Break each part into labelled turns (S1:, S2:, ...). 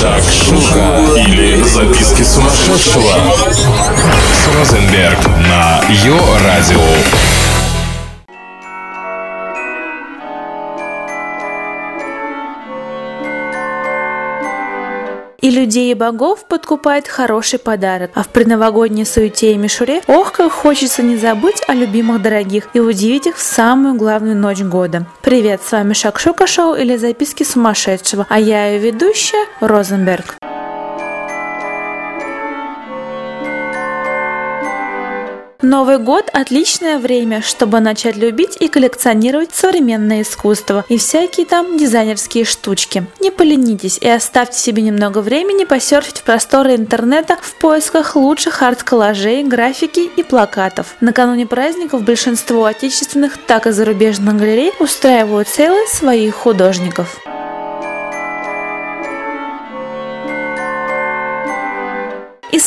S1: Шакшука или записки сумасшедшего с Розенберг на Йо-Радио.
S2: И людей и богов подкупает хороший подарок. А в предновогодней суете и мишуре, ох, как хочется не забыть о любимых дорогих и удивить их в самую главную ночь года. Привет, с вами Шакшука Шоу или записки сумасшедшего, а я ее ведущая Розенберг. Новый год – отличное время, чтобы начать любить и коллекционировать современное искусство и всякие там дизайнерские штучки. Не поленитесь и оставьте себе немного времени посерфить в просторы интернета в поисках лучших арт-коллажей, графики и плакатов. Накануне праздников большинство отечественных, так и зарубежных галерей устраивают сейлы своих художников.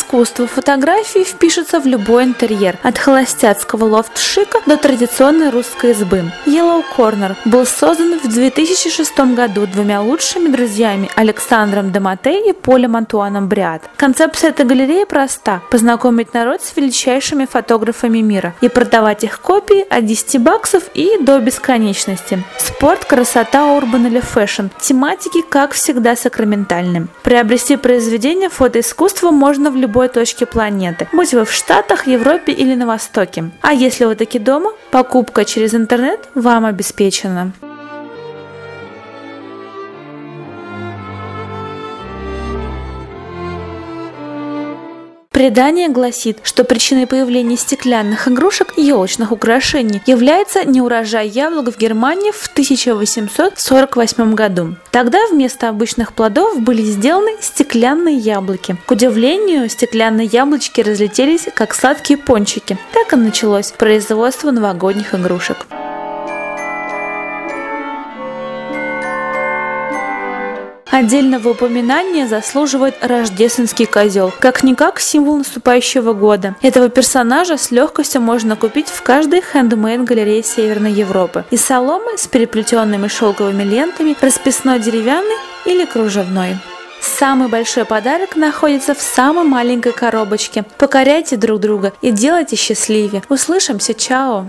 S2: Искусство фотографии впишется в любой интерьер, от холостяцкого лофт-шика до традиционной русской избы. Yellow Corner был создан в 2006 году двумя лучшими друзьями Александром Домате и Полем Антуаном Бриат. Концепция этой галереи проста – познакомить народ с величайшими фотографами мира и продавать их копии от 10 баксов и до бесконечности. Спорт, красота, urban или fashion. Тематики, как всегда, сакраментальны. Приобрести произведение фотоискусства можно в любой точке планеты, будь вы в Штатах, Европе или на Востоке. А если вы таки дома, покупка через интернет вам обеспечена. Предание гласит, что причиной появления стеклянных игрушек и елочных украшений является неурожай яблок в Германии в 1848 году. Тогда вместо обычных плодов были сделаны стеклянные яблоки. К удивлению, стеклянные яблочки разлетелись как сладкие пончики. Так и началось производство новогодних игрушек. Отдельного упоминания заслуживает рождественский козел, как-никак символ наступающего года. Этого персонажа с легкостью можно купить в каждой хендмейд галерее Северной Европы. Из соломы с переплетенными шелковыми лентами, расписной деревянный или кружевной. Самый большой подарок находится в самой маленькой коробочке. Покоряйте друг друга и делайте счастливее. Услышимся, чао!